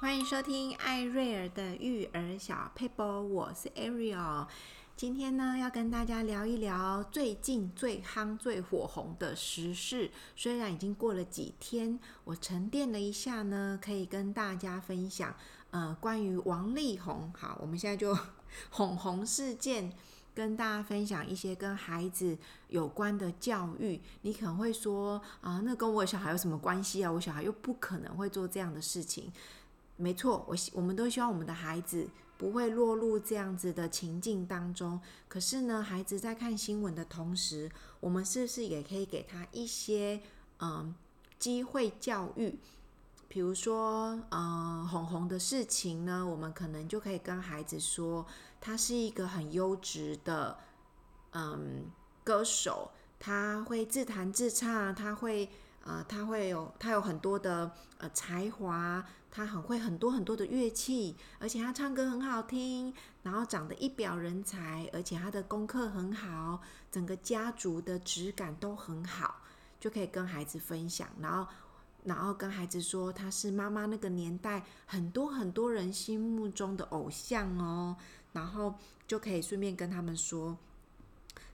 欢迎收听艾瑞尔的育儿小佩波，我是 Ariel。今天呢，要跟大家聊一聊最近最夯、最火红的时事。虽然已经过了几天，我沉淀了一下呢，可以跟大家分享。呃，关于王力宏，好，我们现在就哄红事件，跟大家分享一些跟孩子有关的教育。你可能会说啊，那跟我小孩有什么关系啊？我小孩又不可能会做这样的事情。没错，我我们都希望我们的孩子不会落入这样子的情境当中。可是呢，孩子在看新闻的同时，我们是不是也可以给他一些嗯机会教育？比如说，嗯，红红的事情呢，我们可能就可以跟孩子说，他是一个很优质的嗯歌手，他会自弹自唱，他会。呃，他会有，他有很多的呃才华，他很会很多很多的乐器，而且他唱歌很好听，然后长得一表人才，而且他的功课很好，整个家族的质感都很好，就可以跟孩子分享，然后然后跟孩子说他是妈妈那个年代很多很多人心目中的偶像哦，然后就可以顺便跟他们说。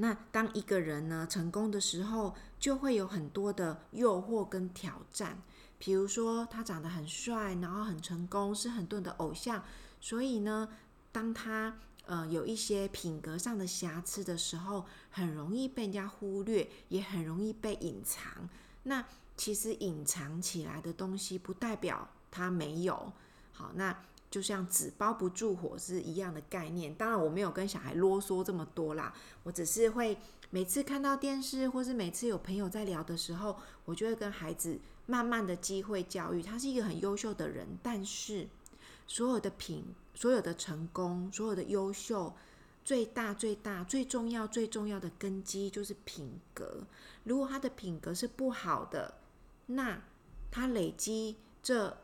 那当一个人呢成功的时候，就会有很多的诱惑跟挑战。比如说，他长得很帅，然后很成功，是很多人的偶像。所以呢，当他呃有一些品格上的瑕疵的时候，很容易被人家忽略，也很容易被隐藏。那其实隐藏起来的东西，不代表他没有。好，那。就像纸包不住火是一样的概念。当然，我没有跟小孩啰嗦这么多啦，我只是会每次看到电视，或是每次有朋友在聊的时候，我就会跟孩子慢慢的机会教育。他是一个很优秀的人，但是所有的品、所有的成功、所有的优秀，最大、最大、最重要、最重要的根基就是品格。如果他的品格是不好的，那他累积这。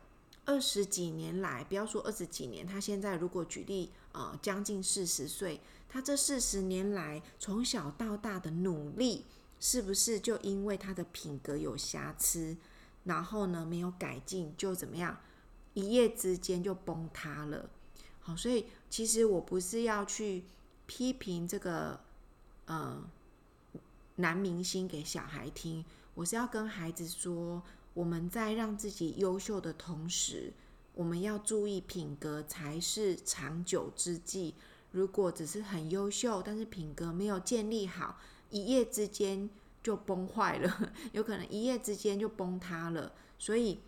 二十几年来，不要说二十几年，他现在如果举例，呃，将近四十岁，他这四十年来从小到大的努力，是不是就因为他的品格有瑕疵，然后呢没有改进，就怎么样，一夜之间就崩塌了？好，所以其实我不是要去批评这个，呃，男明星给小孩听，我是要跟孩子说。我们在让自己优秀的同时，我们要注意品格才是长久之计。如果只是很优秀，但是品格没有建立好，一夜之间就崩坏了，有可能一夜之间就崩塌了。所以，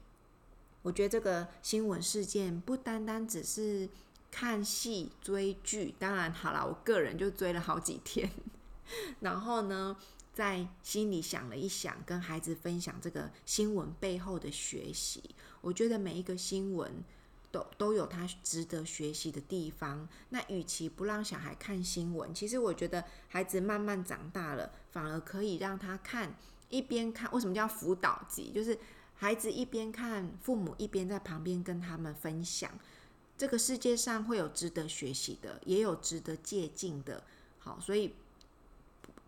我觉得这个新闻事件不单单只是看戏追剧，当然好了，我个人就追了好几天。然后呢，在心里想了一想，跟孩子分享这个新闻背后的学习。我觉得每一个新闻都都有他值得学习的地方。那与其不让小孩看新闻，其实我觉得孩子慢慢长大了，反而可以让他看，一边看。为什么叫辅导级？就是孩子一边看，父母一边在旁边跟他们分享。这个世界上会有值得学习的，也有值得借鉴的。好，所以。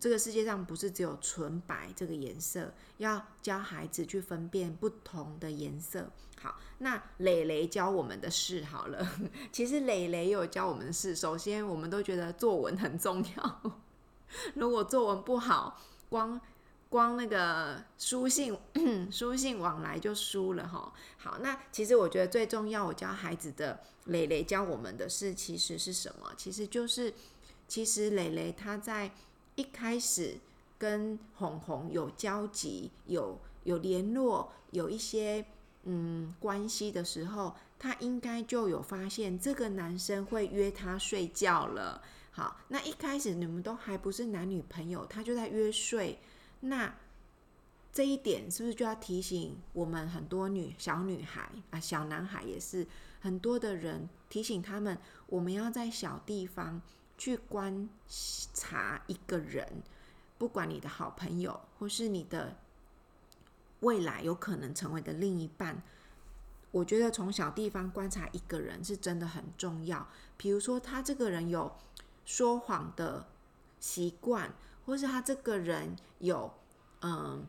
这个世界上不是只有纯白这个颜色，要教孩子去分辨不同的颜色。好，那蕾蕾教我们的事好了。其实蕾蕾有教我们的事。首先，我们都觉得作文很重要。如果作文不好，光光那个书信 书信往来就输了哈。好，那其实我觉得最重要，我教孩子的蕾蕾教我们的事，其实是什么？其实就是，其实蕾蕾她在。一开始跟红红有交集、有有联络、有一些嗯关系的时候，他应该就有发现这个男生会约他睡觉了。好，那一开始你们都还不是男女朋友，他就在约睡，那这一点是不是就要提醒我们很多女小女孩啊、小男孩也是很多的人提醒他们，我们要在小地方。去观察一个人，不管你的好朋友，或是你的未来有可能成为的另一半，我觉得从小地方观察一个人是真的很重要。比如说，他这个人有说谎的习惯，或是他这个人有嗯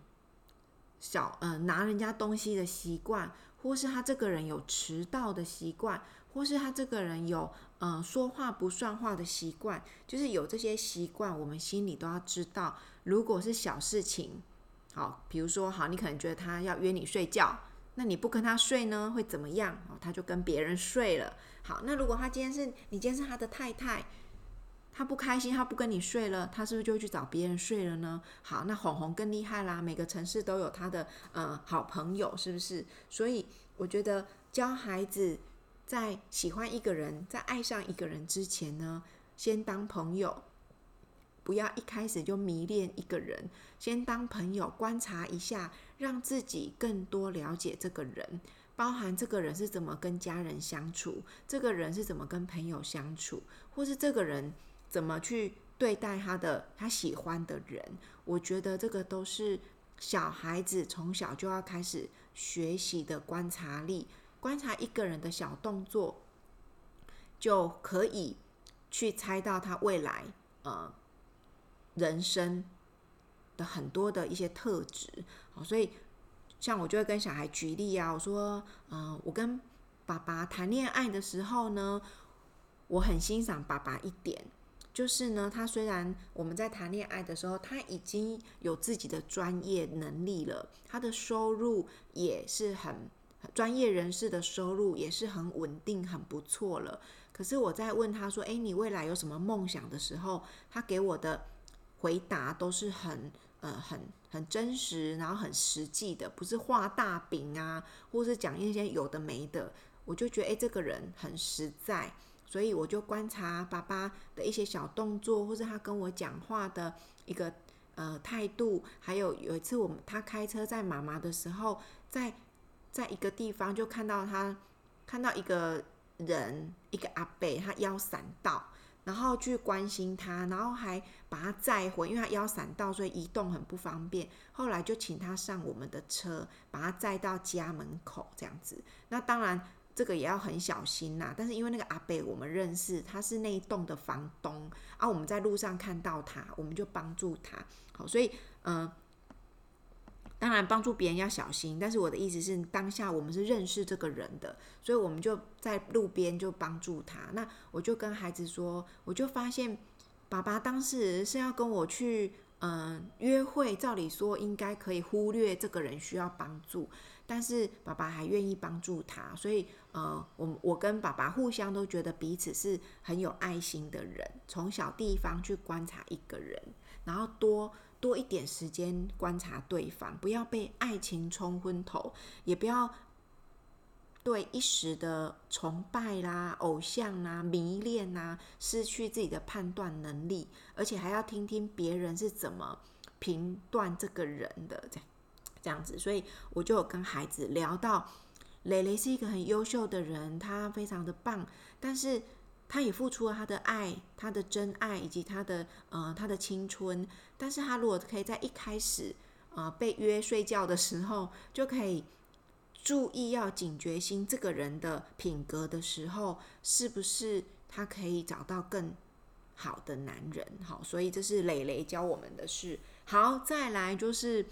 小嗯拿人家东西的习惯，或是他这个人有迟到的习惯，或是他这个人有嗯、说话不算话的习惯，就是有这些习惯，我们心里都要知道。如果是小事情，好，比如说好，你可能觉得他要约你睡觉，那你不跟他睡呢，会怎么样？哦，他就跟别人睡了。好，那如果他今天是你今天是他的太太，他不开心，他不跟你睡了，他是不是就去找别人睡了呢？好，那红红更厉害啦，每个城市都有他的呃好朋友，是不是？所以我觉得教孩子在喜欢一个人，在爱上一个人之前呢，先当朋友，不要一开始就迷恋一个人，先当朋友观察一下，让自己更多了解这个人。包含这个人是怎么跟家人相处，这个人是怎么跟朋友相处，或是这个人怎么去对待他的他喜欢的人。我觉得这个都是小孩子从小就要开始学习的观察力，观察一个人的小动作，就可以去猜到他未来呃人生的很多的一些特质。好，所以。像我就会跟小孩举例啊，我说，嗯、我跟爸爸谈恋爱的时候呢，我很欣赏爸爸一点，就是呢，他虽然我们在谈恋爱的时候，他已经有自己的专业能力了，他的收入也是很专业人士的收入也是很稳定、很不错了。可是我在问他说：“诶，你未来有什么梦想？”的时候，他给我的回答都是很。呃，很很真实，然后很实际的，不是画大饼啊，或是讲一些有的没的，我就觉得，哎，这个人很实在，所以我就观察爸爸的一些小动作，或是他跟我讲话的一个呃态度，还有有一次我们他开车载妈妈的时候，在在一个地方就看到他看到一个人，一个阿伯，他腰闪到。然后去关心他，然后还把他载回，因为他腰闪到，所以移动很不方便。后来就请他上我们的车，把他载到家门口这样子。那当然这个也要很小心呐。但是因为那个阿伯我们认识，他是那一栋的房东啊，我们在路上看到他，我们就帮助他。好，所以嗯。当然，帮助别人要小心。但是我的意思是，当下我们是认识这个人的，所以我们就在路边就帮助他。那我就跟孩子说，我就发现爸爸当时是要跟我去嗯约会，照理说应该可以忽略这个人需要帮助，但是爸爸还愿意帮助他。所以呃，我我跟爸爸互相都觉得彼此是很有爱心的人。从小地方去观察一个人，然后多。多一点时间观察对方，不要被爱情冲昏头，也不要对一时的崇拜啦、偶像啦、迷恋啦失去自己的判断能力，而且还要听听别人是怎么评断这个人的，这样这样子。所以我就有跟孩子聊到，蕾蕾是一个很优秀的人，她非常的棒，但是。他也付出了他的爱，他的真爱，以及他的呃他的青春。但是他如果可以在一开始呃被约睡觉的时候，就可以注意要警觉心这个人的品格的时候，是不是他可以找到更好的男人？好，所以这是蕾蕾教我们的事。好，再来就是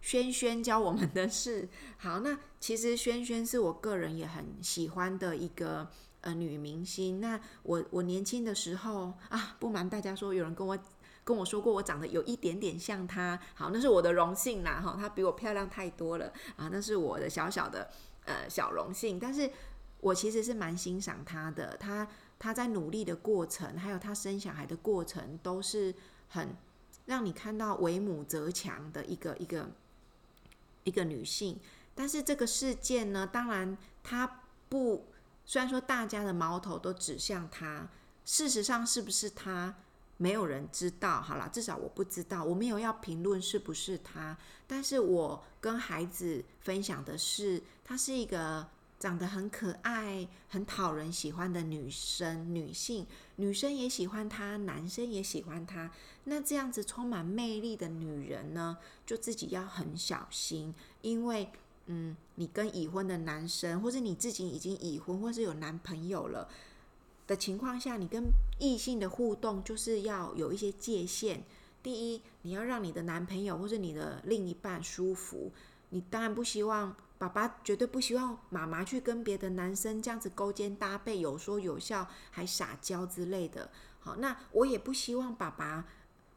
轩轩教我们的事。好，那其实轩轩是我个人也很喜欢的一个。呃，女明星。那我我年轻的时候啊，不瞒大家说，有人跟我跟我说过，我长得有一点点像她。好，那是我的荣幸啦，哈，她比我漂亮太多了啊，那是我的小小的呃小荣幸。但是我其实是蛮欣赏她的，她她在努力的过程，还有她生小孩的过程，都是很让你看到为母则强的一个一个一个女性。但是这个事件呢，当然她不。虽然说大家的矛头都指向她，事实上是不是她，没有人知道。好啦，至少我不知道，我没有要评论是不是她。但是我跟孩子分享的是，她是一个长得很可爱、很讨人喜欢的女生、女性，女生也喜欢她，男生也喜欢她。那这样子充满魅力的女人呢，就自己要很小心，因为。嗯，你跟已婚的男生，或是你自己已经已婚，或是有男朋友了的情况下，你跟异性的互动就是要有一些界限。第一，你要让你的男朋友或是你的另一半舒服。你当然不希望爸爸绝对不希望妈妈去跟别的男生这样子勾肩搭背，有说有笑，还撒娇之类的。好，那我也不希望爸爸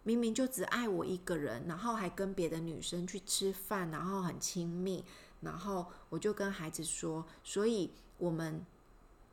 明明就只爱我一个人，然后还跟别的女生去吃饭，然后很亲密。然后我就跟孩子说，所以我们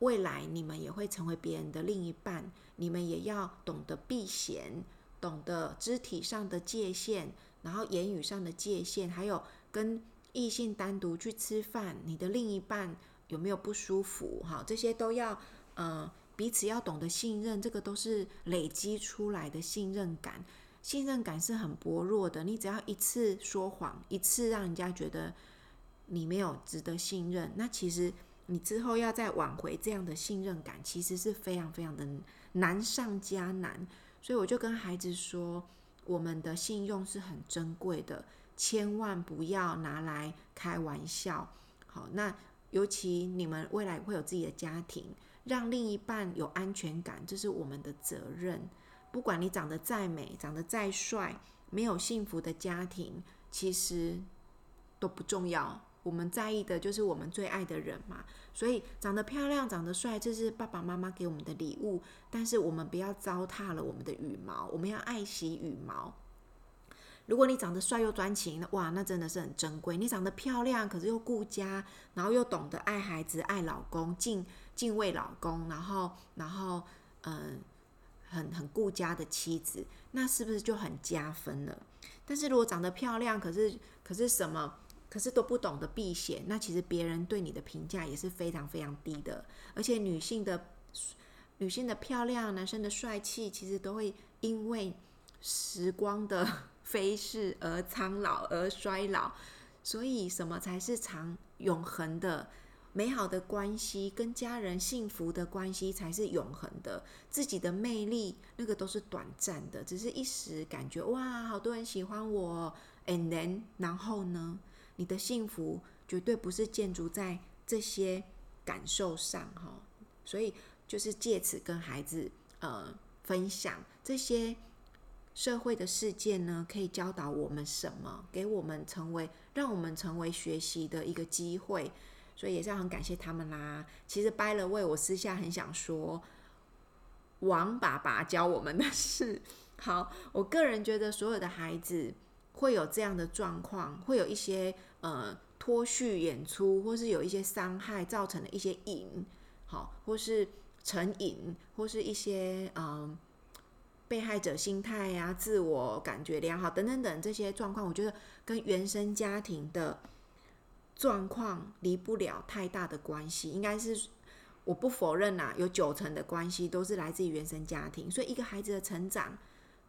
未来你们也会成为别人的另一半，你们也要懂得避嫌，懂得肢体上的界限，然后言语上的界限，还有跟。异性单独去吃饭，你的另一半有没有不舒服？哈，这些都要，呃，彼此要懂得信任，这个都是累积出来的信任感。信任感是很薄弱的，你只要一次说谎，一次让人家觉得你没有值得信任，那其实你之后要再挽回这样的信任感，其实是非常非常的难上加难。所以我就跟孩子说，我们的信用是很珍贵的。千万不要拿来开玩笑。好，那尤其你们未来会有自己的家庭，让另一半有安全感，这是我们的责任。不管你长得再美，长得再帅，没有幸福的家庭，其实都不重要。我们在意的就是我们最爱的人嘛。所以，长得漂亮、长得帅，这是爸爸妈妈给我们的礼物。但是，我们不要糟蹋了我们的羽毛，我们要爱惜羽毛。如果你长得帅又专情，哇，那真的是很珍贵。你长得漂亮，可是又顾家，然后又懂得爱孩子、爱老公、敬敬畏老公，然后然后嗯，很很顾家的妻子，那是不是就很加分了？但是如果长得漂亮，可是可是什么，可是都不懂得避嫌，那其实别人对你的评价也是非常非常低的。而且女性的女性的漂亮，男生的帅气，其实都会因为时光的。飞逝而苍老而衰老，所以什么才是长永恒的美好的关系？跟家人幸福的关系才是永恒的。自己的魅力那个都是短暂的，只是一时感觉哇，好多人喜欢我，and then 然后呢？你的幸福绝对不是建筑在这些感受上哈。所以就是借此跟孩子呃分享这些。社会的事件呢，可以教导我们什么？给我们成为，让我们成为学习的一个机会。所以也是很感谢他们啦。其实掰了位我私下很想说，王爸爸教我们的事。好，我个人觉得所有的孩子会有这样的状况，会有一些呃脱序演出，或是有一些伤害造成的一些瘾，好，或是成瘾，或是一些嗯。被害者心态呀、啊，自我感觉良好等等等这些状况，我觉得跟原生家庭的状况离不了太大的关系。应该是我不否认呐、有九成的关系都是来自于原生家庭。所以一个孩子的成长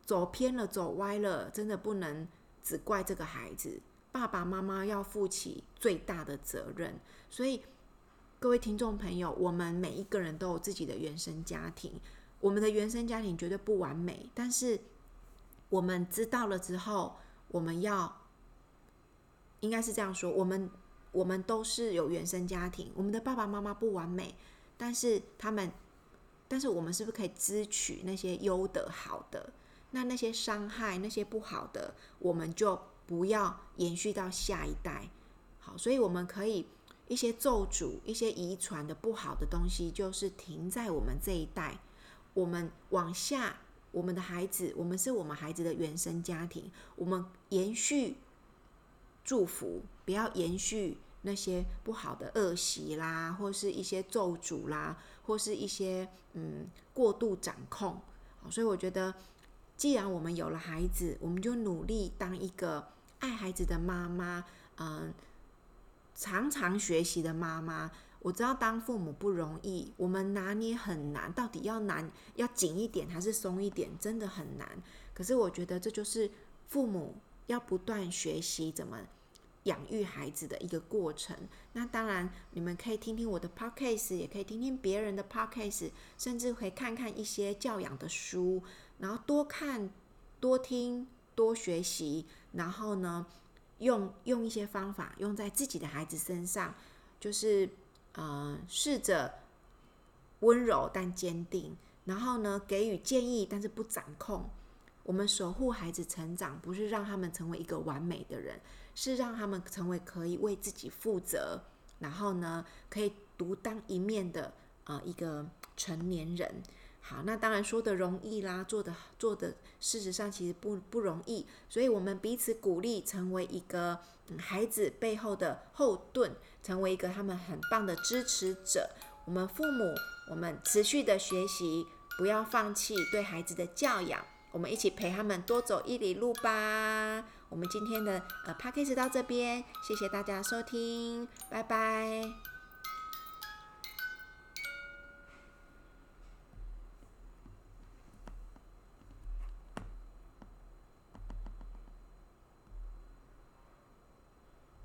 走偏了、走歪了，真的不能只怪这个孩子，爸爸妈妈要负起最大的责任。所以各位听众朋友，我们每一个人都有自己的原生家庭。我们的原生家庭绝对不完美，但是我们知道了之后，我们要应该是这样说：我们我们都是有原生家庭，我们的爸爸妈妈不完美，但是他们，但是我们是不是可以支取那些优的好的？那那些伤害、那些不好的，我们就不要延续到下一代。好，所以我们可以一些咒诅、一些遗传的不好的东西，就是停在我们这一代。我们往下，我们的孩子，我们是我们孩子的原生家庭，我们延续祝福，不要延续那些不好的恶习啦，或是一些咒诅啦，或是一些嗯过度掌控。所以我觉得，既然我们有了孩子，我们就努力当一个爱孩子的妈妈，嗯，常常学习的妈妈。我知道当父母不容易，我们拿捏很难，到底要难要紧一点还是松一点，真的很难。可是我觉得这就是父母要不断学习怎么养育孩子的一个过程。那当然，你们可以听听我的 podcast，也可以听听别人的 podcast，甚至可以看看一些教养的书，然后多看、多听、多学习，然后呢，用用一些方法用在自己的孩子身上，就是。呃，试着温柔但坚定，然后呢，给予建议，但是不掌控。我们守护孩子成长，不是让他们成为一个完美的人，是让他们成为可以为自己负责，然后呢，可以独当一面的啊一个成年人。好，那当然说的容易啦，做的做的事实上其实不不容易，所以我们彼此鼓励，成为一个孩子背后的后盾，成为一个他们很棒的支持者。我们父母，我们持续的学习，不要放弃对孩子的教养，我们一起陪他们多走一里路吧。我们今天的呃 Podcast 到这边，谢谢大家收听，拜拜。